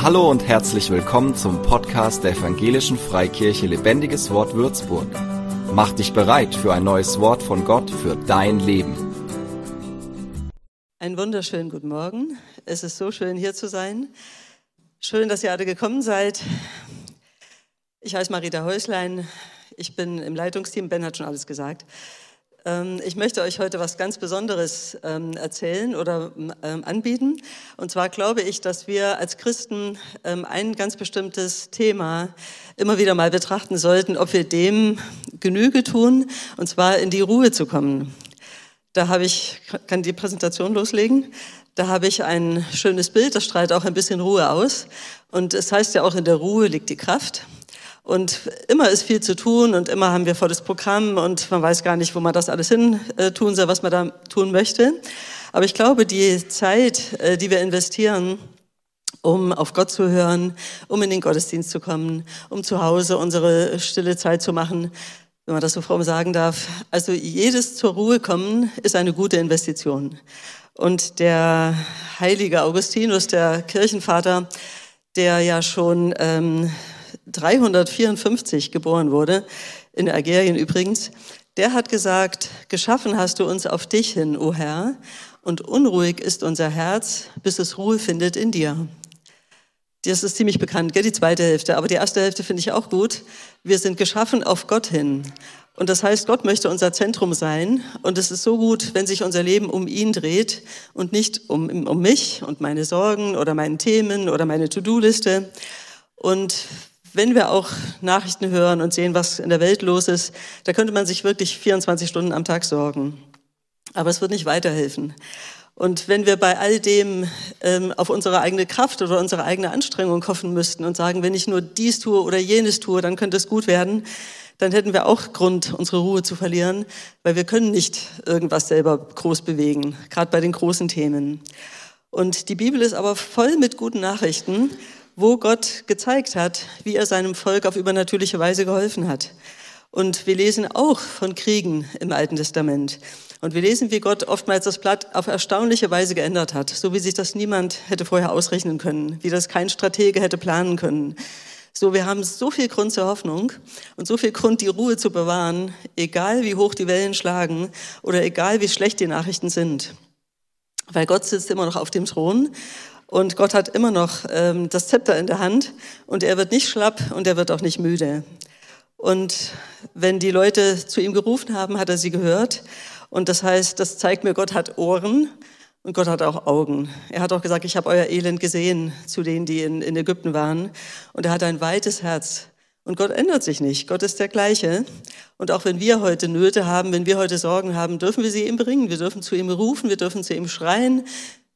Hallo und herzlich willkommen zum Podcast der Evangelischen Freikirche Lebendiges Wort Würzburg. Mach dich bereit für ein neues Wort von Gott für dein Leben. Einen wunderschönen guten Morgen. Es ist so schön hier zu sein. Schön, dass ihr alle gekommen seid. Ich heiße Marita Häuslein. Ich bin im Leitungsteam. Ben hat schon alles gesagt. Ähm, ich möchte euch heute was ganz Besonderes ähm, erzählen oder ähm, anbieten. Und zwar glaube ich, dass wir als Christen ein ganz bestimmtes Thema immer wieder mal betrachten sollten, ob wir dem Genüge tun, und zwar in die Ruhe zu kommen. Da habe ich, kann die Präsentation loslegen. Da habe ich ein schönes Bild, das strahlt auch ein bisschen Ruhe aus. Und es heißt ja auch, in der Ruhe liegt die Kraft. Und immer ist viel zu tun und immer haben wir volles Programm und man weiß gar nicht, wo man das alles hin äh, tun soll, was man da tun möchte. Aber ich glaube, die Zeit, äh, die wir investieren, um auf Gott zu hören, um in den Gottesdienst zu kommen, um zu Hause unsere stille Zeit zu machen, wenn man das so fromm sagen darf. Also jedes zur Ruhe kommen ist eine gute Investition. Und der heilige Augustinus, der Kirchenvater, der ja schon ähm, 354 geboren wurde, in Algerien übrigens, der hat gesagt, geschaffen hast du uns auf dich hin, o Herr, und unruhig ist unser Herz, bis es Ruhe findet in dir. Das ist ziemlich bekannt, gell, die zweite Hälfte. Aber die erste Hälfte finde ich auch gut. Wir sind geschaffen auf Gott hin. Und das heißt, Gott möchte unser Zentrum sein. Und es ist so gut, wenn sich unser Leben um ihn dreht und nicht um, um mich und meine Sorgen oder meine Themen oder meine To-Do-Liste. Und wenn wir auch Nachrichten hören und sehen, was in der Welt los ist, da könnte man sich wirklich 24 Stunden am Tag sorgen. Aber es wird nicht weiterhelfen. Und wenn wir bei all dem ähm, auf unsere eigene Kraft oder unsere eigene Anstrengung hoffen müssten und sagen, wenn ich nur dies tue oder jenes tue, dann könnte es gut werden, dann hätten wir auch Grund, unsere Ruhe zu verlieren, weil wir können nicht irgendwas selber groß bewegen, gerade bei den großen Themen. Und die Bibel ist aber voll mit guten Nachrichten wo Gott gezeigt hat, wie er seinem Volk auf übernatürliche Weise geholfen hat. Und wir lesen auch von Kriegen im Alten Testament. Und wir lesen, wie Gott oftmals das Blatt auf erstaunliche Weise geändert hat, so wie sich das niemand hätte vorher ausrechnen können, wie das kein Stratege hätte planen können. So, wir haben so viel Grund zur Hoffnung und so viel Grund, die Ruhe zu bewahren, egal wie hoch die Wellen schlagen oder egal wie schlecht die Nachrichten sind. Weil Gott sitzt immer noch auf dem Thron und Gott hat immer noch ähm, das Zepter in der Hand und er wird nicht schlapp und er wird auch nicht müde. Und wenn die Leute zu ihm gerufen haben, hat er sie gehört. Und das heißt, das zeigt mir, Gott hat Ohren und Gott hat auch Augen. Er hat auch gesagt, ich habe euer Elend gesehen zu denen, die in, in Ägypten waren. Und er hat ein weites Herz. Und Gott ändert sich nicht. Gott ist der gleiche. Und auch wenn wir heute Nöte haben, wenn wir heute Sorgen haben, dürfen wir sie ihm bringen. Wir dürfen zu ihm rufen, wir dürfen zu ihm schreien.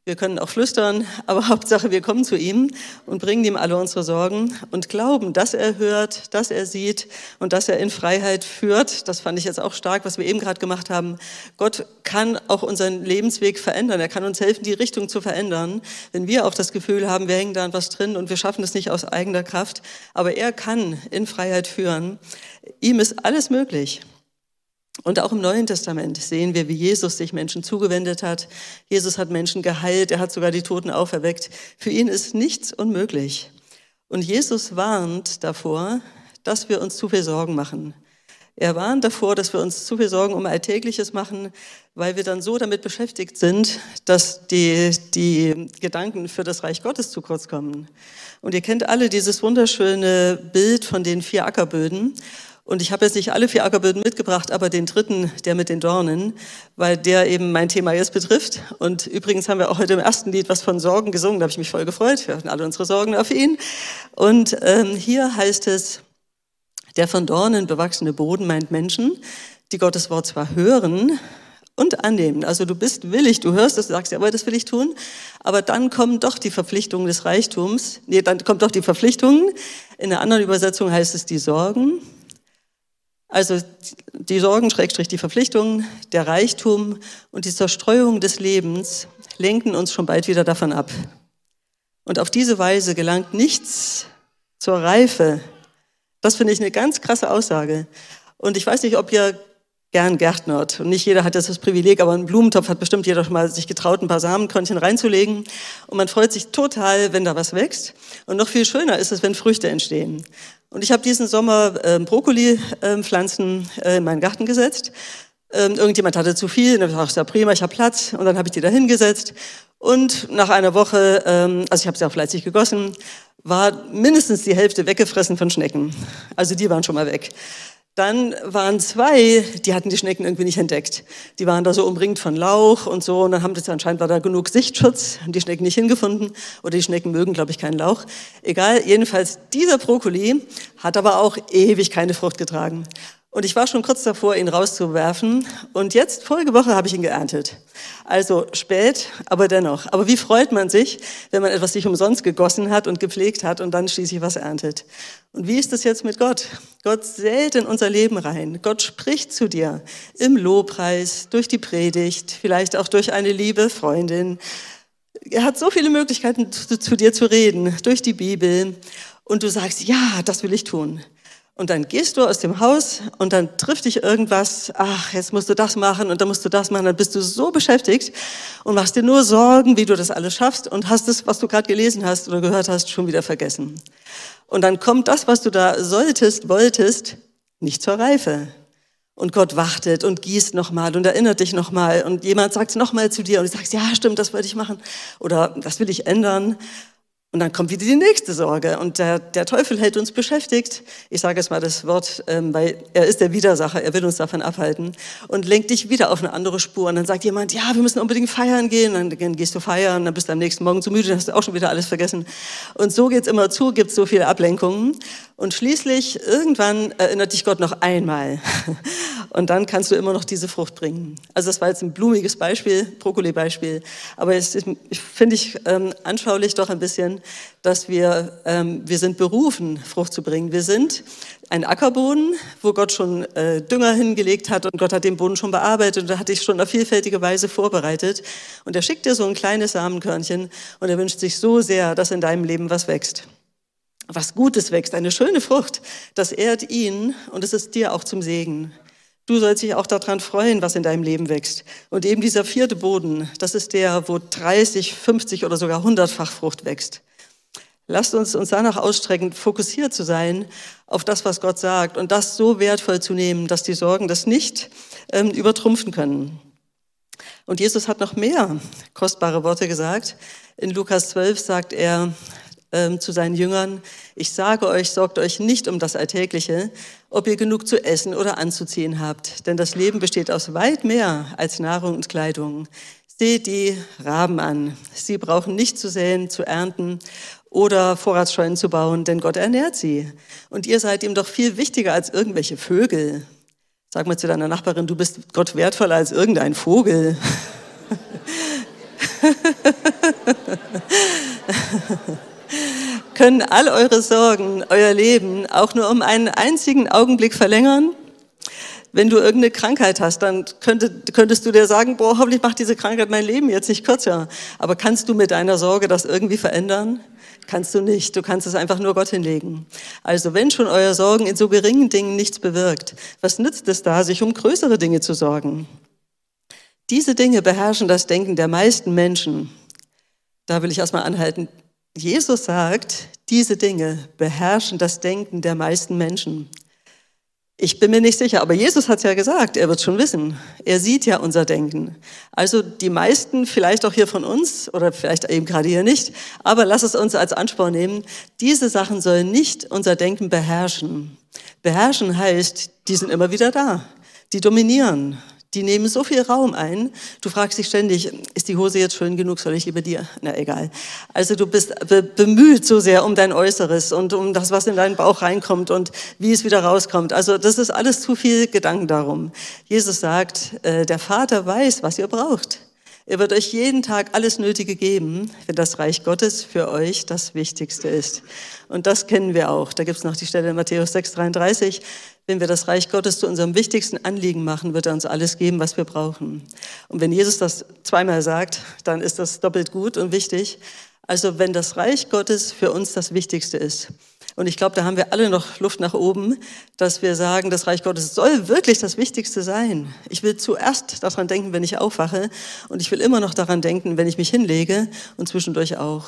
Wir können auch flüstern, aber Hauptsache, wir kommen zu ihm und bringen ihm alle unsere Sorgen und glauben, dass er hört, dass er sieht und dass er in Freiheit führt. Das fand ich jetzt auch stark, was wir eben gerade gemacht haben. Gott kann auch unseren Lebensweg verändern. Er kann uns helfen, die Richtung zu verändern. Wenn wir auch das Gefühl haben, wir hängen da an was drin und wir schaffen es nicht aus eigener Kraft. Aber er kann in Freiheit führen. Ihm ist alles möglich. Und auch im Neuen Testament sehen wir, wie Jesus sich Menschen zugewendet hat. Jesus hat Menschen geheilt, er hat sogar die Toten auferweckt. Für ihn ist nichts unmöglich. Und Jesus warnt davor, dass wir uns zu viel Sorgen machen. Er warnt davor, dass wir uns zu viel Sorgen um Alltägliches machen, weil wir dann so damit beschäftigt sind, dass die, die Gedanken für das Reich Gottes zu kurz kommen. Und ihr kennt alle dieses wunderschöne Bild von den vier Ackerböden. Und ich habe jetzt nicht alle vier Ackerböden mitgebracht, aber den dritten, der mit den Dornen, weil der eben mein Thema jetzt betrifft. Und übrigens haben wir auch heute im ersten Lied was von Sorgen gesungen, da habe ich mich voll gefreut. Wir hatten alle unsere Sorgen auf ihn. Und ähm, hier heißt es, der von Dornen bewachsene Boden meint Menschen, die Gottes Wort zwar hören und annehmen. Also du bist willig, du hörst es, sagst, jawohl, das will ich tun. Aber dann kommen doch die Verpflichtungen des Reichtums. Nee, dann kommt doch die Verpflichtungen. In einer anderen Übersetzung heißt es die Sorgen also die Sorgen, Schrägstrich die Verpflichtungen, der Reichtum und die Zerstreuung des Lebens lenken uns schon bald wieder davon ab. Und auf diese Weise gelangt nichts zur Reife. Das finde ich eine ganz krasse Aussage. Und ich weiß nicht, ob ihr gern gärtnert. Und nicht jeder hat jetzt das Privileg, aber einen Blumentopf hat bestimmt jeder schon mal sich getraut, ein paar Samenkörnchen reinzulegen. Und man freut sich total, wenn da was wächst. Und noch viel schöner ist es, wenn Früchte entstehen. Und ich habe diesen Sommer äh, Brokkoli-Pflanzen äh, in meinen Garten gesetzt. Ähm, irgendjemand hatte zu viel, und dann dachte ich, ja prima, ich habe Platz. Und dann habe ich die da hingesetzt. Und nach einer Woche, ähm, also ich habe sie auch fleißig gegossen, war mindestens die Hälfte weggefressen von Schnecken. Also die waren schon mal weg. Dann waren zwei, die hatten die Schnecken irgendwie nicht entdeckt. Die waren da so umringt von Lauch und so. Und dann haben das anscheinend war da genug Sichtschutz, haben die Schnecken nicht hingefunden. Oder die Schnecken mögen, glaube ich, keinen Lauch. Egal, jedenfalls dieser Brokkoli hat aber auch ewig keine Frucht getragen. Und ich war schon kurz davor, ihn rauszuwerfen. Und jetzt, vorige Woche, habe ich ihn geerntet. Also spät, aber dennoch. Aber wie freut man sich, wenn man etwas sich umsonst gegossen hat und gepflegt hat und dann schließlich was erntet? Und wie ist das jetzt mit Gott? Gott sät in unser Leben rein. Gott spricht zu dir im Lobpreis, durch die Predigt, vielleicht auch durch eine liebe Freundin. Er hat so viele Möglichkeiten, zu, zu dir zu reden, durch die Bibel. Und du sagst, ja, das will ich tun. Und dann gehst du aus dem Haus und dann trifft dich irgendwas, ach, jetzt musst du das machen und dann musst du das machen, dann bist du so beschäftigt und machst dir nur Sorgen, wie du das alles schaffst und hast es, was du gerade gelesen hast oder gehört hast, schon wieder vergessen. Und dann kommt das, was du da solltest, wolltest, nicht zur Reife. Und Gott wartet und gießt nochmal und erinnert dich nochmal und jemand sagt es nochmal zu dir und du sagst, ja, stimmt, das wollte ich machen oder das will ich ändern. Und dann kommt wieder die nächste Sorge. Und der, der Teufel hält uns beschäftigt. Ich sage jetzt mal das Wort, ähm, weil er ist der Widersacher, er will uns davon abhalten. Und lenkt dich wieder auf eine andere Spur. Und dann sagt jemand, ja, wir müssen unbedingt feiern gehen. Und dann gehst du feiern, dann bist du am nächsten Morgen zu müde, dann hast du auch schon wieder alles vergessen. Und so geht's immer zu, gibt so viele Ablenkungen. Und schließlich, irgendwann erinnert dich Gott noch einmal. Und dann kannst du immer noch diese Frucht bringen. Also das war jetzt ein blumiges Beispiel, Brokkoli-Beispiel. Aber es ist, finde ich, ähm, anschaulich doch ein bisschen, dass wir, ähm, wir sind berufen, Frucht zu bringen. Wir sind ein Ackerboden, wo Gott schon äh, Dünger hingelegt hat und Gott hat den Boden schon bearbeitet und hat dich schon auf vielfältige Weise vorbereitet. Und er schickt dir so ein kleines Samenkörnchen und er wünscht sich so sehr, dass in deinem Leben was wächst was Gutes wächst, eine schöne Frucht, das ehrt ihn und es ist dir auch zum Segen. Du sollst dich auch daran freuen, was in deinem Leben wächst. Und eben dieser vierte Boden, das ist der, wo 30, 50 oder sogar 100-fach Frucht wächst. Lasst uns uns danach ausstrecken, fokussiert zu sein auf das, was Gott sagt und das so wertvoll zu nehmen, dass die Sorgen das nicht ähm, übertrumpfen können. Und Jesus hat noch mehr kostbare Worte gesagt. In Lukas 12 sagt er, ähm, zu seinen Jüngern, ich sage euch, sorgt euch nicht um das Alltägliche, ob ihr genug zu essen oder anzuziehen habt, denn das Leben besteht aus weit mehr als Nahrung und Kleidung. Seht die Raben an. Sie brauchen nicht zu säen, zu ernten oder Vorratsscheunen zu bauen, denn Gott ernährt sie. Und ihr seid ihm doch viel wichtiger als irgendwelche Vögel. Sag mal zu deiner Nachbarin, du bist Gott wertvoller als irgendein Vogel. können all eure Sorgen, euer Leben auch nur um einen einzigen Augenblick verlängern? Wenn du irgendeine Krankheit hast, dann könnte, könntest du dir sagen, boah, hoffentlich macht diese Krankheit mein Leben jetzt nicht kürzer. Aber kannst du mit deiner Sorge das irgendwie verändern? Kannst du nicht. Du kannst es einfach nur Gott hinlegen. Also wenn schon euer Sorgen in so geringen Dingen nichts bewirkt, was nützt es da, sich um größere Dinge zu sorgen? Diese Dinge beherrschen das Denken der meisten Menschen. Da will ich erstmal anhalten. Jesus sagt, diese Dinge beherrschen das Denken der meisten Menschen. Ich bin mir nicht sicher, aber Jesus hat ja gesagt, er wird schon wissen. Er sieht ja unser Denken. Also die meisten, vielleicht auch hier von uns oder vielleicht eben gerade hier nicht, aber lass es uns als Ansporn nehmen, diese Sachen sollen nicht unser Denken beherrschen. Beherrschen heißt, die sind immer wieder da, die dominieren. Die nehmen so viel Raum ein. Du fragst dich ständig, ist die Hose jetzt schön genug? Soll ich lieber dir? Na, egal. Also du bist be bemüht so sehr um dein Äußeres und um das, was in deinen Bauch reinkommt und wie es wieder rauskommt. Also das ist alles zu viel Gedanken darum. Jesus sagt, äh, der Vater weiß, was ihr braucht. Er wird euch jeden Tag alles Nötige geben, wenn das Reich Gottes für euch das Wichtigste ist. Und das kennen wir auch. Da gibt es noch die Stelle in Matthäus 6,33. Wenn wir das Reich Gottes zu unserem wichtigsten Anliegen machen, wird er uns alles geben, was wir brauchen. Und wenn Jesus das zweimal sagt, dann ist das doppelt gut und wichtig. Also wenn das Reich Gottes für uns das Wichtigste ist, Und ich glaube, da haben wir alle noch Luft nach oben, dass wir sagen, das Reich Gottes soll wirklich das Wichtigste sein. Ich will zuerst daran denken, wenn ich aufwache und ich will immer noch daran denken, wenn ich mich hinlege und zwischendurch auch.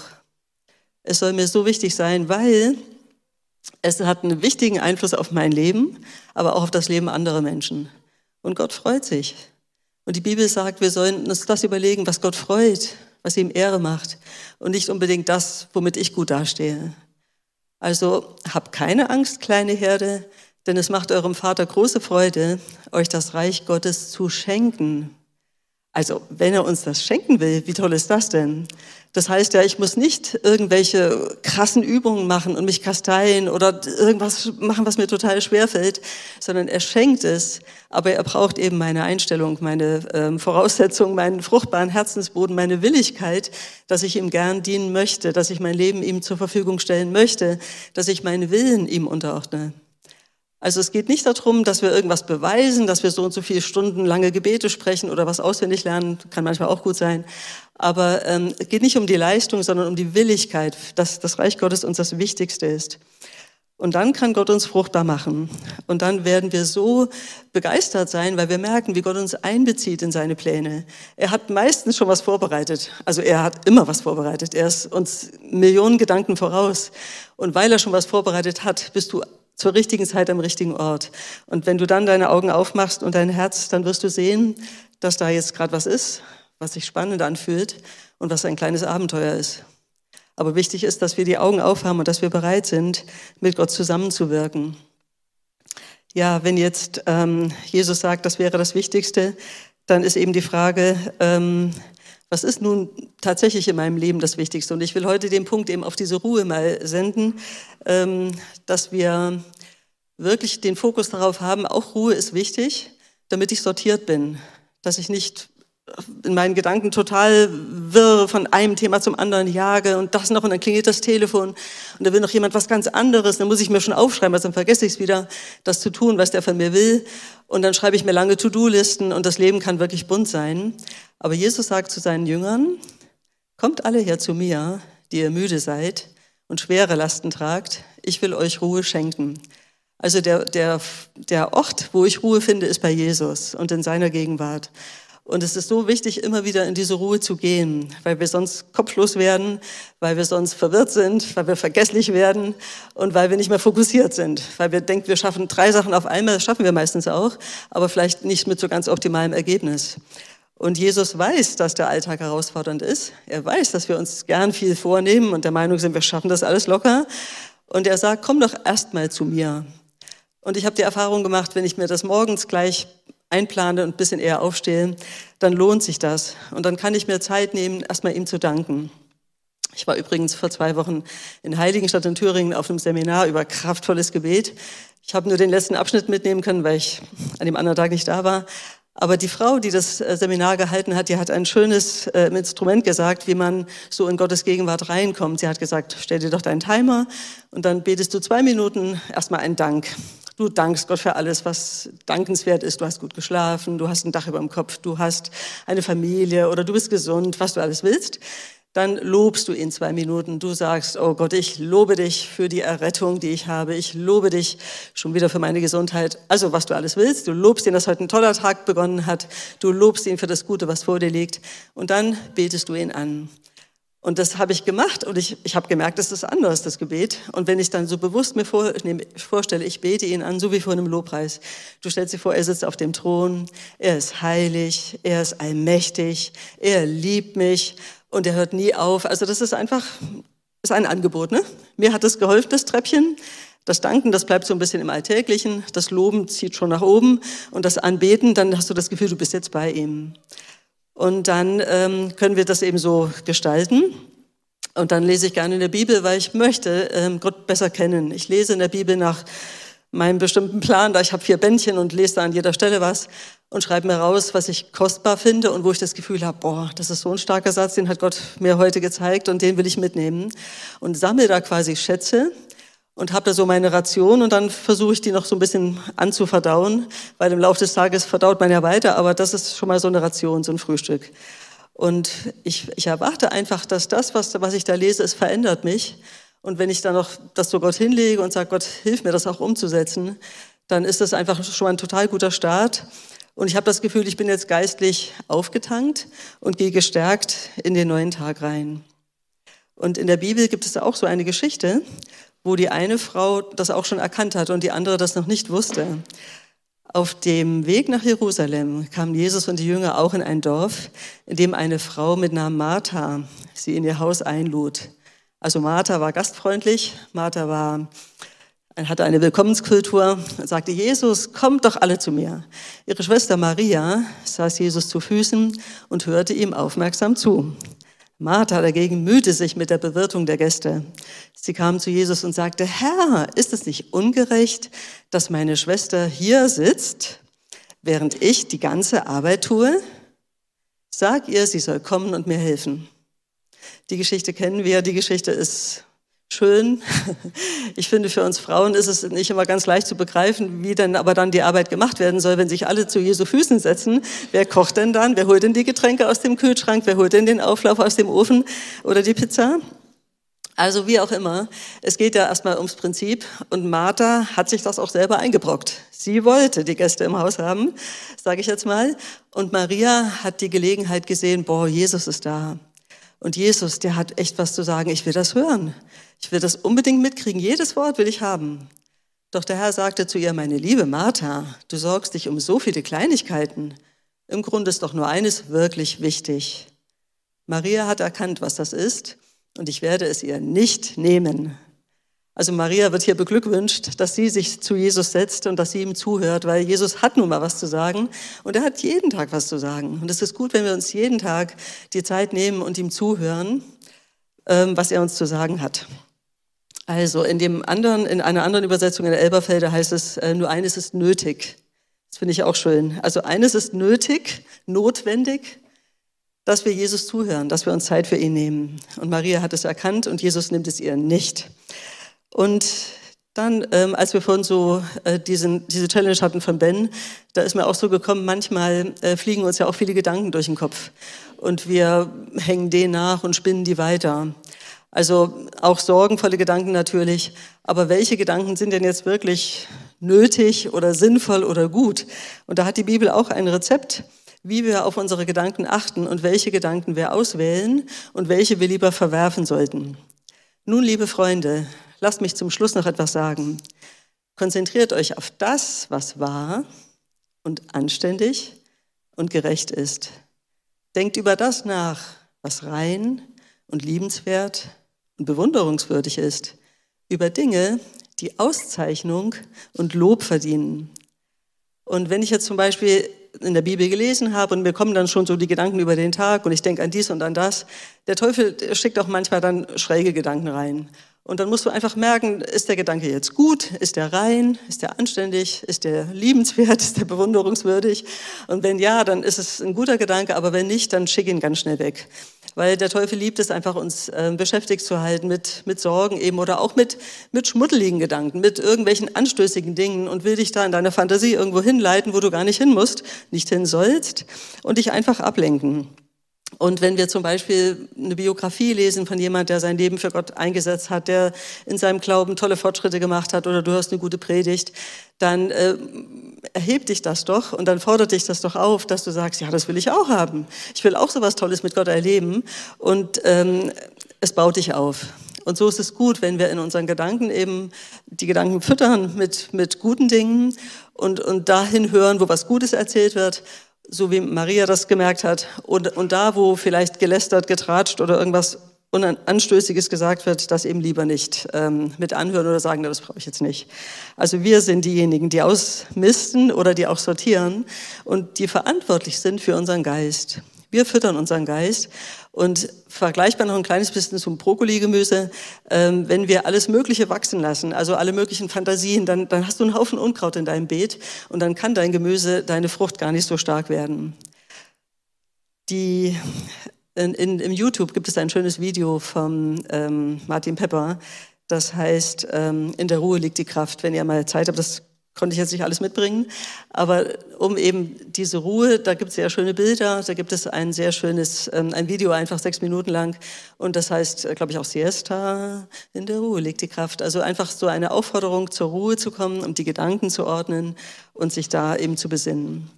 Es soll mir so wichtig sein, weil es hat einen wichtigen Einfluss auf mein Leben, aber auch auf das Leben anderer Menschen. Und Gott freut sich. Und die Bibel sagt, wir sollen uns das überlegen, was Gott freut, was ihm Ehre macht und nicht unbedingt das, womit ich gut dastehe. Also habt keine Angst, kleine Herde, denn es macht eurem Vater große Freude, euch das Reich Gottes zu schenken. Also, wenn er uns das schenken will, wie toll ist das denn? Das heißt ja, ich muss nicht irgendwelche krassen Übungen machen und mich kasteien oder irgendwas machen, was mir total schwer fällt, sondern er schenkt es, aber er braucht eben meine Einstellung, meine ähm, Voraussetzung, meinen fruchtbaren Herzensboden, meine Willigkeit, dass ich ihm gern dienen möchte, dass ich mein Leben ihm zur Verfügung stellen möchte, dass ich meinen Willen ihm unterordne. Also es geht nicht darum, dass wir irgendwas beweisen, dass wir so und so viele Stunden lange Gebete sprechen oder was auswendig lernen, kann manchmal auch gut sein. Aber ähm, es geht nicht um die Leistung, sondern um die Willigkeit, dass das Reich Gottes uns das Wichtigste ist. Und dann kann Gott uns fruchtbar machen. Und dann werden wir so begeistert sein, weil wir merken, wie Gott uns einbezieht in seine Pläne. Er hat meistens schon was vorbereitet. Also er hat immer was vorbereitet. Er ist uns Millionen Gedanken voraus. Und weil er schon was vorbereitet hat, bist du zur richtigen Zeit am richtigen Ort. Und wenn du dann deine Augen aufmachst und dein Herz, dann wirst du sehen, dass da jetzt gerade was ist, was sich spannend anfühlt und was ein kleines Abenteuer ist. Aber wichtig ist, dass wir die Augen aufhaben und dass wir bereit sind, mit Gott zusammenzuwirken. Ja, wenn jetzt ähm, Jesus sagt, das wäre das Wichtigste, dann ist eben die Frage, ähm, was ist nun tatsächlich in meinem Leben das Wichtigste? Und ich will heute den Punkt eben auf diese Ruhe mal senden, ähm, dass wir wirklich den Fokus darauf haben, auch Ruhe ist wichtig, damit ich sortiert bin, dass ich nicht in meinen Gedanken total wirr von einem Thema zum anderen jage und das noch und dann klingelt das Telefon und da will noch jemand was ganz anderes, dann muss ich mir schon aufschreiben, weil sonst vergesse ich es wieder, das zu tun, was der von mir will und dann schreibe ich mir lange To-Do-Listen und das Leben kann wirklich bunt sein. Aber Jesus sagt zu seinen Jüngern, kommt alle her zu mir, die ihr müde seid und schwere Lasten tragt, ich will euch Ruhe schenken. Also der, der, der Ort, wo ich Ruhe finde, ist bei Jesus und in seiner Gegenwart. Und es ist so wichtig, immer wieder in diese Ruhe zu gehen, weil wir sonst kopflos werden, weil wir sonst verwirrt sind, weil wir vergesslich werden und weil wir nicht mehr fokussiert sind, weil wir denken, wir schaffen drei Sachen auf einmal, das schaffen wir meistens auch, aber vielleicht nicht mit so ganz optimalem Ergebnis. Und Jesus weiß, dass der Alltag herausfordernd ist. Er weiß, dass wir uns gern viel vornehmen und der Meinung sind, wir schaffen das alles locker. Und er sagt, komm doch erst mal zu mir. Und ich habe die Erfahrung gemacht, wenn ich mir das morgens gleich einplane und ein bisschen eher aufstehe, dann lohnt sich das. Und dann kann ich mir Zeit nehmen, erstmal ihm zu danken. Ich war übrigens vor zwei Wochen in Heiligenstadt in Thüringen auf einem Seminar über kraftvolles Gebet. Ich habe nur den letzten Abschnitt mitnehmen können, weil ich an dem anderen Tag nicht da war. Aber die Frau, die das äh, Seminar gehalten hat, die hat ein schönes äh, Instrument gesagt, wie man so in Gottes Gegenwart reinkommt. Sie hat gesagt, stell dir doch deinen Timer und dann betest du zwei Minuten erstmal einen Dank. Du dankst Gott für alles, was dankenswert ist. Du hast gut geschlafen, du hast ein Dach über dem Kopf, du hast eine Familie oder du bist gesund, was du alles willst. Dann lobst du ihn zwei Minuten. Du sagst, oh Gott, ich lobe dich für die Errettung, die ich habe. Ich lobe dich schon wieder für meine Gesundheit. Also, was du alles willst. Du lobst ihn, dass heute ein toller Tag begonnen hat. Du lobst ihn für das Gute, was vor dir liegt. Und dann betest du ihn an. Und das habe ich gemacht und ich, ich habe gemerkt, das ist anders, das Gebet. Und wenn ich dann so bewusst mir vor, nee, vorstelle, ich bete ihn an, so wie vor einem Lobpreis. Du stellst dir vor, er sitzt auf dem Thron, er ist heilig, er ist allmächtig, er liebt mich und er hört nie auf. Also das ist einfach, ist ein Angebot. Ne? Mir hat das geholfen, das Treppchen. Das Danken, das bleibt so ein bisschen im Alltäglichen. Das Loben zieht schon nach oben. Und das Anbeten, dann hast du das Gefühl, du bist jetzt bei ihm. Und dann ähm, können wir das eben so gestalten. Und dann lese ich gerne in der Bibel, weil ich möchte ähm, Gott besser kennen. Ich lese in der Bibel nach meinem bestimmten Plan, da ich habe vier Bändchen und lese da an jeder Stelle was und schreibe mir raus, was ich kostbar finde und wo ich das Gefühl habe, boah, das ist so ein starker Satz, den hat Gott mir heute gezeigt und den will ich mitnehmen. Und sammle da quasi Schätze und habe da so meine Ration und dann versuche ich die noch so ein bisschen anzuverdauen, weil im Laufe des Tages verdaut man ja weiter, aber das ist schon mal so eine Ration, so ein Frühstück. Und ich, ich erwarte einfach, dass das, was, was ich da lese, es verändert mich Und wenn ich dann noch das zu Gott hinlege und sage, Gott, hilf mir, das auch umzusetzen, dann ist das einfach schon ein total guter Start. Und ich habe das Gefühl, ich bin jetzt geistlich aufgetankt und gehe gestärkt in den neuen Tag rein. Und in der Bibel gibt es auch so eine Geschichte, wo die eine Frau das auch schon erkannt hat und die andere das noch nicht wusste. Auf dem Weg nach Jerusalem kamen Jesus und die Jünger auch in ein Dorf, in dem eine Frau mit Namen Martha sie in ihr Haus einlud. Also Martha war gastfreundlich, Martha war hatte eine Willkommenskultur und sagte, Jesus, kommt doch alle zu mir. Ihre Schwester Maria saß Jesus zu Füßen und hörte ihm aufmerksam zu. Martha dagegen mühte sich mit der Bewirtung der Gäste. Sie kam zu Jesus und sagte, Herr, ist es nicht ungerecht, dass meine Schwester hier sitzt, während ich die ganze Arbeit tue? Sag ihr, sie soll kommen und mir helfen. Die Geschichte kennen wir, die Geschichte ist schön. Ich finde, für uns Frauen ist es nicht immer ganz leicht zu begreifen, wie denn aber dann die Arbeit gemacht werden soll, wenn sich alle zu Jesu Füßen setzen. Wer kocht denn dann? Wer holt denn die Getränke aus dem Kühlschrank? Wer holt denn den Auflauf aus dem Ofen oder die Pizza? Also wie auch immer, es geht ja erstmal ums Prinzip und Martha hat sich das auch selber eingebrockt. Sie wollte die Gäste im Haus haben, sage ich jetzt mal. Und Maria hat die Gelegenheit gesehen, boah, Jesus ist da. Und Jesus, der hat echt was zu sagen. Ich will das hören. Ich will das unbedingt mitkriegen. Jedes Wort will ich haben. Doch der Herr sagte zu ihr, meine liebe Martha, du sorgst dich um so viele Kleinigkeiten. Im Grunde ist doch nur eines wirklich wichtig. Maria hat erkannt, was das ist, und ich werde es ihr nicht nehmen. Also Maria wird hier beglückwünscht, dass sie sich zu Jesus setzt und dass sie ihm zuhört, weil Jesus hat nun mal was zu sagen und er hat jeden Tag was zu sagen. Und es ist gut, wenn wir uns jeden Tag die Zeit nehmen und ihm zuhören, ähm, was er uns zu sagen hat. Also in dem anderen, in einer anderen Übersetzung in der Elberfelder heißt es, äh, nur eines ist nötig. Das finde ich auch schön. Also eines ist nötig, notwendig, dass wir Jesus zuhören, dass wir uns Zeit für ihn nehmen. Und Maria hat es erkannt und Jesus nimmt es ihr nicht. Und dann, ähm, als wir vorhin so äh, diesen, diese Challenge hatten von Ben, da ist mir auch so gekommen, manchmal äh, fliegen uns ja auch viele Gedanken durch den Kopf und wir hängen denen nach und spinnen die weiter. Also auch sorgenvolle Gedanken natürlich. Aber welche Gedanken sind denn jetzt wirklich nötig oder sinnvoll oder gut? Und da hat die Bibel auch ein Rezept, wie wir auf unsere Gedanken achten und welche Gedanken wir auswählen und welche wir lieber verwerfen sollten. Nun, liebe Freunde, lasst mich zum Schluss noch etwas sagen. Konzentriert euch auf das, was wahr und anständig und gerecht ist. Denkt über das nach, was rein und liebenswert und bewunderungswürdig ist, über Dinge, die Auszeichnung und Lob verdienen. Und wenn ich jetzt zum Beispiel in der Bibel gelesen habe und mir kommen dann schon so die Gedanken über den Tag und ich denke an dies und an das, der Teufel schickt auch manchmal dann schräge Gedanken rein. Und dann musst du einfach merken, ist der Gedanke jetzt gut, ist der rein, ist der anständig, ist der liebenswert, ist der bewunderungswürdig? Und wenn ja, dann ist es ein guter Gedanke, aber wenn nicht, dann schick ihn ganz schnell weg weil der Teufel liebt es einfach, uns äh, beschäftigt zu halten mit, mit Sorgen eben oder auch mit, mit schmuddeligen Gedanken, mit irgendwelchen anstößigen Dingen und will dich da in deiner Fantasie irgendwo hinleiten, wo du gar nicht hin musst, nicht hin sollst und dich einfach ablenken. Und wenn wir zum Beispiel eine Biografie lesen von jemand, der sein Leben für Gott eingesetzt hat, der in seinem Glauben tolle Fortschritte gemacht hat, oder du hörst eine gute Predigt, dann äh, erhebt dich das doch und dann fordert dich das doch auf, dass du sagst, ja, das will ich auch haben. Ich will auch so was Tolles mit Gott erleben. Und ähm, es baut dich auf. Und so ist es gut, wenn wir in unseren Gedanken eben die Gedanken füttern mit, mit guten Dingen und, und dahin hören, wo was Gutes erzählt wird so wie Maria das gemerkt hat. Und, und da, wo vielleicht gelästert, getratscht oder irgendwas Anstößiges gesagt wird, das eben lieber nicht ähm, mit anhören oder sagen, das brauche ich jetzt nicht. Also wir sind diejenigen, die ausmisten oder die auch sortieren und die verantwortlich sind für unseren Geist. Wir füttern unseren Geist und vergleichbar noch ein kleines bisschen zum Brokkoli-Gemüse. Ähm, wenn wir alles Mögliche wachsen lassen, also alle möglichen Fantasien, dann, dann hast du einen Haufen Unkraut in deinem Beet und dann kann dein Gemüse, deine Frucht gar nicht so stark werden. Die, in, in, Im YouTube gibt es ein schönes Video von ähm, Martin Pepper. Das heißt, ähm, in der Ruhe liegt die Kraft. Wenn ihr mal Zeit habt, das konnte ich jetzt nicht alles mitbringen, aber um eben diese Ruhe, da gibt es sehr schöne Bilder, da gibt es ein sehr schönes, ähm, ein Video einfach sechs Minuten lang und das heißt, äh, glaube ich, auch Siesta, in der Ruhe liegt die Kraft. Also einfach so eine Aufforderung zur Ruhe zu kommen, um die Gedanken zu ordnen und sich da eben zu besinnen.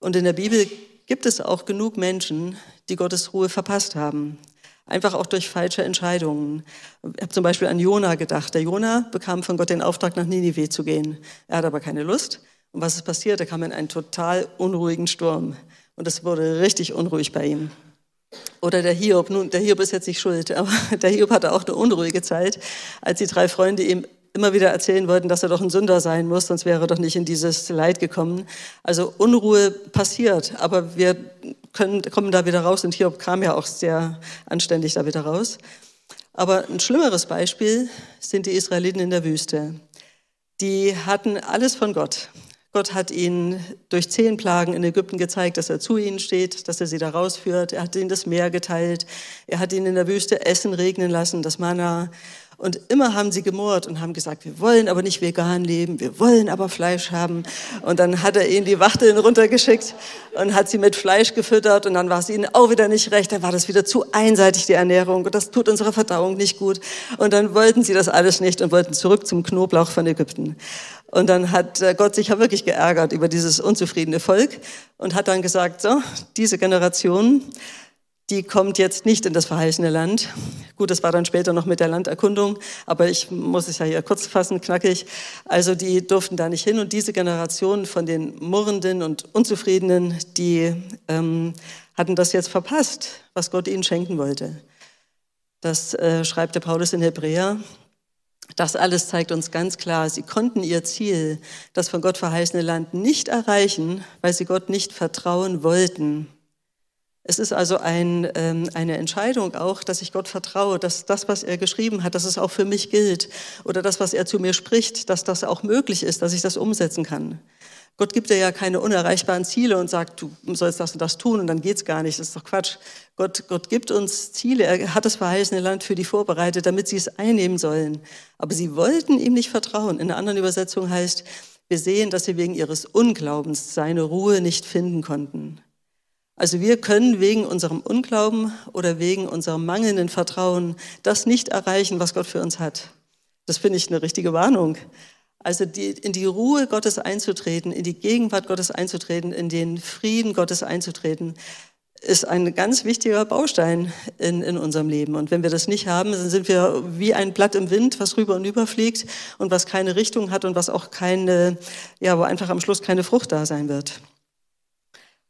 Und in der Bibel gibt es auch genug Menschen, die Gottes Ruhe verpasst haben. Einfach auch durch falsche Entscheidungen. Ich habe zum Beispiel an Jona gedacht. Der Jona bekam von Gott den Auftrag, nach Ninive zu gehen. Er hat aber keine Lust. Und was ist passiert? Er kam in einen total unruhigen Sturm. Und es wurde richtig unruhig bei ihm. Oder der Hiob. Nun, der Hiob ist jetzt nicht schuld, aber der Hiob hatte auch eine unruhige Zeit, als die drei Freunde ihm immer wieder erzählen wollten, dass er doch ein Sünder sein muss, sonst wäre er doch nicht in dieses Leid gekommen. Also Unruhe passiert, aber wir können, kommen da wieder raus und Hiob kam ja auch sehr anständig da wieder raus. Aber ein schlimmeres Beispiel sind die Israeliten in der Wüste. Die hatten alles von Gott. Gott hat ihnen durch zehn Plagen in Ägypten gezeigt, dass er zu ihnen steht, dass er sie da rausführt. Er hat ihnen das Meer geteilt. Er hat ihnen in der Wüste Essen regnen lassen, das Manna. Und immer haben sie gemurrt und haben gesagt, wir wollen aber nicht vegan leben, wir wollen aber Fleisch haben. Und dann hat er ihnen die Wachteln runtergeschickt und hat sie mit Fleisch gefüttert und dann war es ihnen auch wieder nicht recht, dann war das wieder zu einseitig, die Ernährung und das tut unserer Verdauung nicht gut. Und dann wollten sie das alles nicht und wollten zurück zum Knoblauch von Ägypten. Und dann hat äh, Gott sich ja wirklich geärgert über dieses unzufriedene Volk und hat dann gesagt, so, diese Generation, die kommt jetzt nicht in das verheißene Land. Gut, das war dann später noch mit der Landerkundung, aber ich muss es ja hier kurz fassen, knackig. Also die durften da nicht hin und diese Generation von den Murrenden und Unzufriedenen, die ähm, hatten das jetzt verpasst, was Gott ihnen schenken wollte. Das äh, schreibt der Paulus in Hebräer. Das alles zeigt uns ganz klar, sie konnten ihr Ziel, das von Gott verheißene Land, nicht erreichen, weil sie Gott nicht vertrauen wollten. Es ist also ein, ähm, eine Entscheidung auch, dass ich Gott vertraue, dass das, was er geschrieben hat, dass es auch für mich gilt oder das, was er zu mir spricht, dass das auch möglich ist, dass ich das umsetzen kann. Gott gibt dir ja keine unerreichbaren Ziele und sagt, du sollst das und das tun und dann geht's gar nicht. Das ist doch Quatsch. Gott, Gott gibt uns Ziele. Er hat das verheißene Land für die vorbereitet, damit sie es einnehmen sollen. Aber sie wollten ihm nicht vertrauen. In einer anderen Übersetzung heißt, wir sehen, dass sie wegen ihres Unglaubens seine Ruhe nicht finden konnten. Also wir können wegen unserem Unglauben oder wegen unserem mangelnden Vertrauen das nicht erreichen, was Gott für uns hat. Das finde ich eine richtige Warnung. Also die, in die Ruhe Gottes einzutreten, in die Gegenwart Gottes einzutreten, in den Frieden Gottes einzutreten, ist ein ganz wichtiger Baustein in, in unserem Leben. Und wenn wir das nicht haben, dann sind wir wie ein Blatt im Wind, was rüber und über fliegt und was keine Richtung hat und was auch keine, ja, wo einfach am Schluss keine Frucht da sein wird.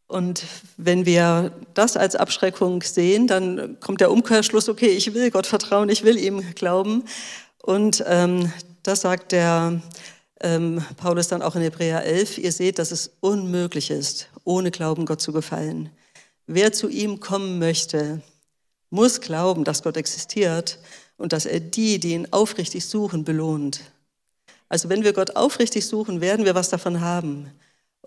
Und wenn wir das als Abschreckung sehen, dann kommt der Umkehrschluss, okay, ich will Gott vertrauen, ich will ihm glauben. Und ähm, das sagt der ähm, Paulus dann auch in Hebräer 11. Ihr seht, dass es unmöglich ist, ohne Glauben Gott zu gefallen. Wer zu ihm kommen möchte, muss glauben, dass Gott existiert und dass er die, die ihn aufrichtig suchen, belohnt. Also wenn wir Gott aufrichtig suchen, werden wir was davon haben.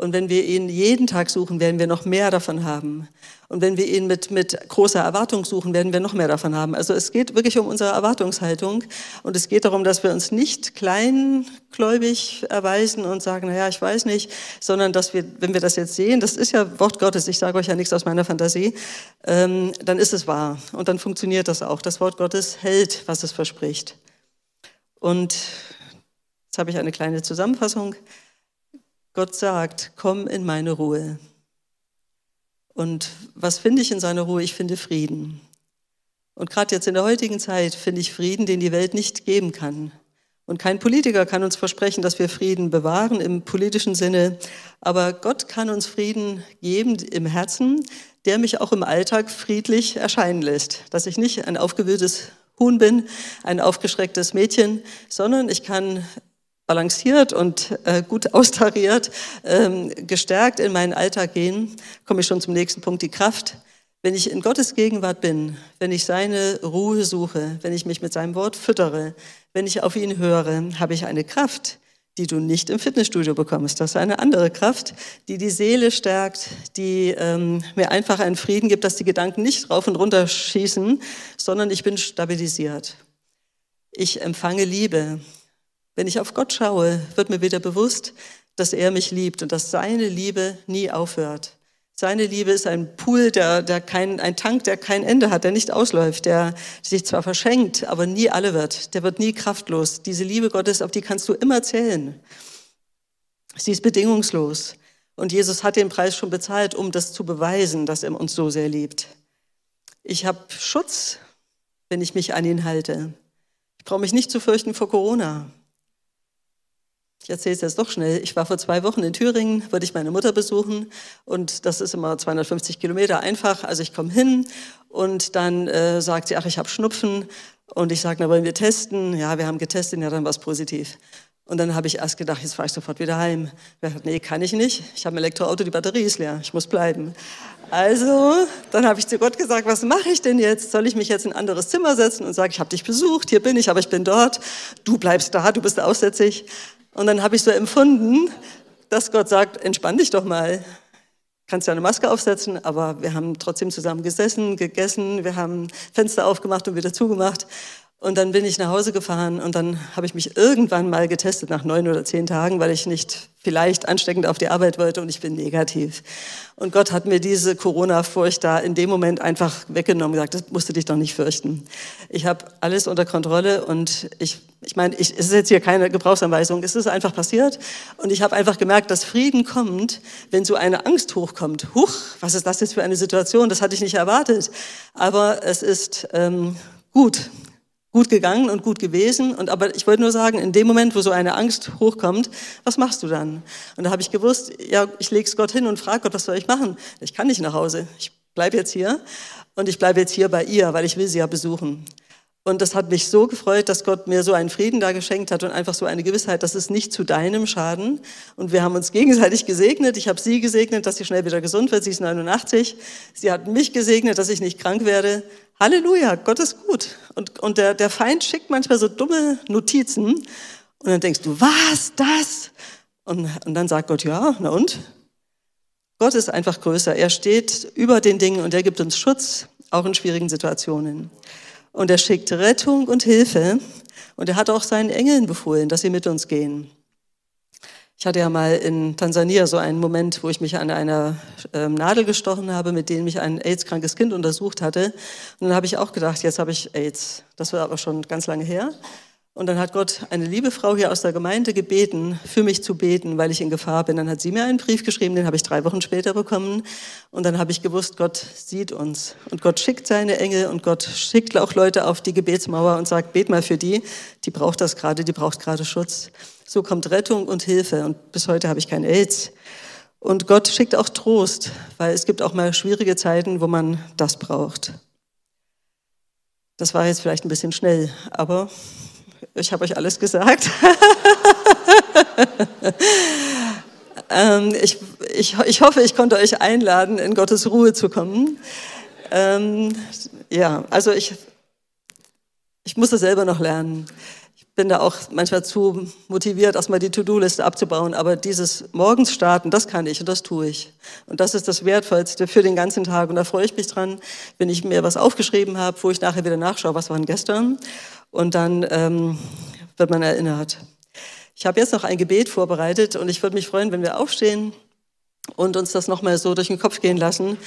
Und wenn wir ihn jeden Tag suchen, werden wir noch mehr davon haben. Und wenn wir ihn mit, mit großer Erwartung suchen, werden wir noch mehr davon haben. Also es geht wirklich um unsere Erwartungshaltung. Und es geht darum, dass wir uns nicht kleingläubig erweisen und sagen, naja, ich weiß nicht, sondern dass wir, wenn wir das jetzt sehen, das ist ja Wort Gottes, ich sage euch ja nichts aus meiner Fantasie, ähm, dann ist es wahr. Und dann funktioniert das auch. Das Wort Gottes hält, was es verspricht. Und jetzt habe ich eine kleine Zusammenfassung. Gott sagt, komm in meine Ruhe. Und was finde ich in seiner Ruhe? Ich finde Frieden. Und gerade jetzt in der heutigen Zeit finde ich Frieden, den die Welt nicht geben kann. Und kein Politiker kann uns versprechen, dass wir Frieden bewahren im politischen Sinne. Aber Gott kann uns Frieden geben im Herzen, der mich auch im Alltag friedlich erscheinen lässt. Dass ich nicht ein aufgewühltes Huhn bin, ein aufgeschrecktes Mädchen, sondern ich kann balanciert und äh, gut austariert, ähm, gestärkt in meinen Alltag gehen, komme ich schon zum nächsten Punkt, die Kraft. Wenn ich in Gottes Gegenwart bin, wenn ich seine Ruhe suche, wenn ich mich mit seinem Wort füttere, wenn ich auf ihn höre, habe ich eine Kraft, die du nicht im Fitnessstudio bekommst. Das ist eine andere Kraft, die die Seele stärkt, die ähm, mir einfach einen Frieden gibt, dass die Gedanken nicht rauf und runter schießen, sondern ich bin stabilisiert. Ich empfange Liebe. Wenn ich auf Gott schaue, wird mir wieder bewusst, dass er mich liebt und dass seine Liebe nie aufhört. Seine Liebe ist ein Pool, der, der kein, ein Tank, der kein Ende hat, der nicht ausläuft, der sich zwar verschenkt, aber nie alle wird. Der wird nie kraftlos. Diese Liebe Gottes, auf die kannst du immer zählen. Sie ist bedingungslos. Und Jesus hat den Preis schon bezahlt, um das zu beweisen, dass er uns so sehr liebt. Ich habe Schutz, wenn ich mich an ihn halte. Ich brauche mich nicht zu fürchten vor Corona. Ich erzähle es jetzt doch schnell. Ich war vor zwei Wochen in Thüringen, wollte ich meine Mutter besuchen und das ist immer 250 Kilometer einfach. Also ich komme hin und dann äh, sagt sie, ach, ich habe Schnupfen und ich sage, na, wollen wir testen? Ja, wir haben getestet, ja, dann war es positiv. Und dann habe ich erst gedacht, jetzt fahre ich sofort wieder heim. Ich dachte, nee, kann ich nicht. Ich habe ein Elektroauto, die Batterie ist leer. Ich muss bleiben. Also, dann habe ich zu Gott gesagt, was mache ich denn jetzt? Soll ich mich jetzt in ein anderes Zimmer setzen und sagen, ich habe dich besucht, hier bin ich, aber ich bin dort. Du bleibst da, du bist aussätzig. Und dann habe ich so empfunden, dass Gott sagt, entspann dich doch mal. Kannst ja eine Maske aufsetzen, aber wir haben trotzdem zusammen gesessen, gegessen, wir haben Fenster aufgemacht und wieder zugemacht. Und dann bin ich nach Hause gefahren und dann habe ich mich irgendwann mal getestet nach neun oder zehn Tagen, weil ich nicht vielleicht ansteckend auf die Arbeit wollte und ich bin negativ. Und Gott hat mir diese Corona-Furcht da in dem Moment einfach weggenommen, gesagt, das musst du dich doch nicht fürchten. Ich habe alles unter Kontrolle und ich, ich meine, ich, es ist jetzt hier keine Gebrauchsanweisung, es ist einfach passiert und ich habe einfach gemerkt, dass Frieden kommt, wenn so eine Angst hochkommt. Huch, was ist das jetzt für eine Situation? Das hatte ich nicht erwartet. Aber es ist ähm, gut gut gegangen und gut gewesen. Und aber ich wollte nur sagen, in dem Moment, wo so eine Angst hochkommt, was machst du dann? Und da habe ich gewusst, ja, ich lege es Gott hin und frage Gott, was soll ich machen? Ich kann nicht nach Hause. Ich bleibe jetzt hier und ich bleibe jetzt hier bei ihr, weil ich will sie ja besuchen. Und das hat mich so gefreut, dass Gott mir so einen Frieden da geschenkt hat und einfach so eine Gewissheit, dass es nicht zu deinem Schaden. Und wir haben uns gegenseitig gesegnet. Ich habe sie gesegnet, dass sie schnell wieder gesund wird. Sie ist 89. Sie hat mich gesegnet, dass ich nicht krank werde. Halleluja, Gott ist gut. Und, und der, der Feind schickt manchmal so dumme Notizen. Und dann denkst du, was, das? Und, und dann sagt Gott, ja, na und? Gott ist einfach größer. Er steht über den Dingen und er gibt uns Schutz, auch in schwierigen Situationen. Und er schickt Rettung und Hilfe. Und er hat auch seinen Engeln befohlen, dass sie mit uns gehen. Ich hatte ja mal in Tansania so einen Moment, wo ich mich an einer ähm, Nadel gestochen habe, mit dem mich ein AIDS-krankes Kind untersucht hatte. Und dann habe ich auch gedacht, jetzt habe ich AIDS. Das war aber schon ganz lange her. Und dann hat Gott eine liebe Frau hier aus der Gemeinde gebeten, für mich zu beten, weil ich in Gefahr bin. Dann hat sie mir einen Brief geschrieben, den habe ich drei Wochen später bekommen. Und dann habe ich gewusst, Gott sieht uns. Und Gott schickt seine Engel und Gott schickt auch Leute auf die Gebetsmauer und sagt, bet mal für die. Die braucht das gerade, die braucht gerade Schutz. So kommt Rettung und Hilfe. Und bis heute habe ich kein AIDS. Und Gott schickt auch Trost, weil es gibt auch mal schwierige Zeiten, wo man das braucht. Das war jetzt vielleicht ein bisschen schnell, aber ich habe euch alles gesagt. ähm, ich, ich, ich hoffe, ich konnte euch einladen, in Gottes Ruhe zu kommen. Ähm, ja, also ich, ich muss das selber noch lernen. Ich bin da auch manchmal zu motiviert, erstmal die To-Do-Liste abzubauen, aber dieses morgens starten, das kann ich und das tue ich. Und das ist das Wertvollste für den ganzen Tag. Und da freue ich mich dran, wenn ich mir was aufgeschrieben habe, wo ich nachher wieder nachschaue, was war denn gestern und dann ähm, wird man erinnert. Ich habe jetzt noch ein Gebet vorbereitet und ich würde mich freuen, wenn wir aufstehen und uns das nochmal so durch den Kopf gehen lassen.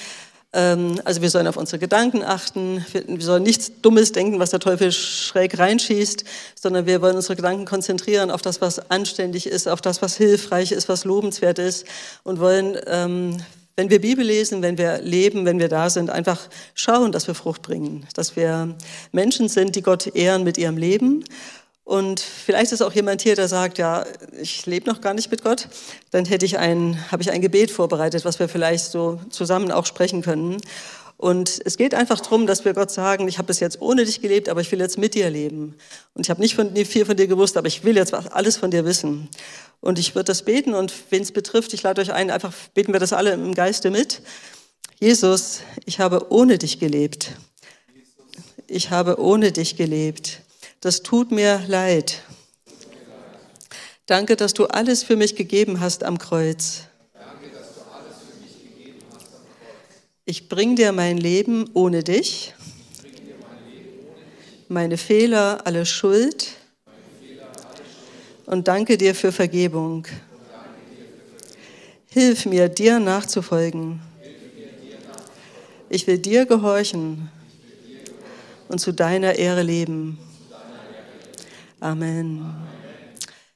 Ähm, also wir sollen auf unsere Gedanken achten, wir, wir sollen nichts Dummes denken, was der Teufel schräg reinschießt, sondern wir wollen unsere Gedanken konzentrieren auf das, was anständig ist, auf das, was hilfreich ist, was lobenswert ist und wollen ähm, wenn wir Bibel lesen, wenn wir leben, wenn wir da sind, einfach schauen, dass wir Frucht bringen, dass wir Menschen sind, die Gott ehren mit ihrem Leben. Und vielleicht ist auch jemand hier, der sagt, ja, ich lebe noch gar nicht mit Gott. Dann hätte ich ein, habe ich ein Gebet vorbereitet, was wir vielleicht so zusammen auch sprechen können. Und es geht einfach darum, dass wir Gott sagen, ich habe bis jetzt ohne dich gelebt, aber ich will jetzt mit dir leben. Und ich habe nicht von, viel von dir gewusst, aber ich will jetzt alles von dir wissen. Und ich würde das beten und wen es betrifft, ich lade euch ein, einfach beten wir das alle im Geiste mit. Jesus, ich habe ohne dich gelebt. Ich habe ohne dich gelebt. Das tut mir leid. Danke, dass du alles für mich gegeben hast am Kreuz. Ich bring dir mein Leben ohne dich, meine Fehler, alle Schuld und danke dir für Vergebung. Hilf mir, dir nachzufolgen. Ich will dir gehorchen und zu deiner Ehre leben. Amen.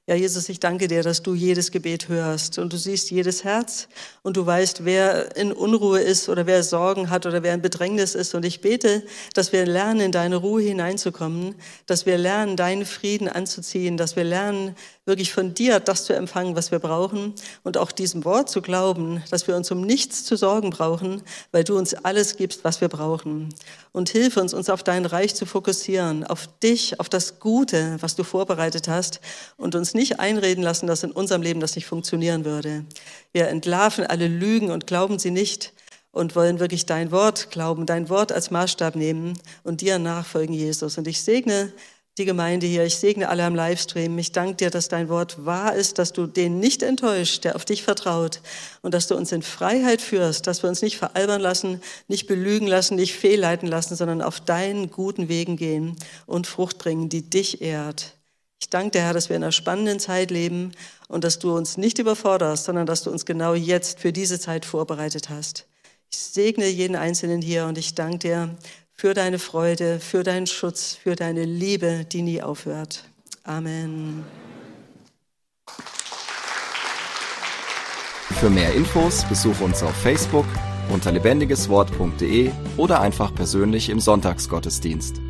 Ja, Jesus, ich danke dir, dass du jedes Gebet hörst und du siehst jedes Herz und du weißt, wer in Unruhe ist oder wer Sorgen hat oder wer in Bedrängnis ist. Und ich bete, dass wir lernen, in deine Ruhe hineinzukommen, dass wir lernen, deinen Frieden anzuziehen, dass wir lernen, wirklich von dir das zu empfangen, was wir brauchen und auch diesem Wort zu glauben, dass wir uns um nichts zu sorgen brauchen, weil du uns alles gibst, was wir brauchen. Und hilf uns, uns auf dein Reich zu fokussieren, auf dich, auf das Gute, was du vorbereitet hast und uns nicht einreden lassen, dass in unserem Leben das nicht funktionieren würde. Wir entlarven alle Lügen und glauben sie nicht und wollen wirklich dein Wort glauben, dein Wort als Maßstab nehmen und dir nachfolgen, Jesus. Und ich segne die Gemeinde hier. Ich segne alle am Livestream. Ich danke dir, dass dein Wort wahr ist, dass du den nicht enttäuscht, der auf dich vertraut und dass du uns in Freiheit führst, dass wir uns nicht veralbern lassen, nicht belügen lassen, nicht fehlleiten lassen, sondern auf deinen guten Wegen gehen und Frucht bringen, die dich ehrt. Ich danke dir, Herr, dass wir in einer spannenden Zeit leben und dass du uns nicht überforderst, sondern dass du uns genau jetzt für diese Zeit vorbereitet hast. Ich segne jeden Einzelnen hier und ich danke dir für deine Freude, für deinen Schutz, für deine Liebe, die nie aufhört. Amen. Für mehr Infos besuche uns auf Facebook unter lebendigeswort.de oder einfach persönlich im Sonntagsgottesdienst.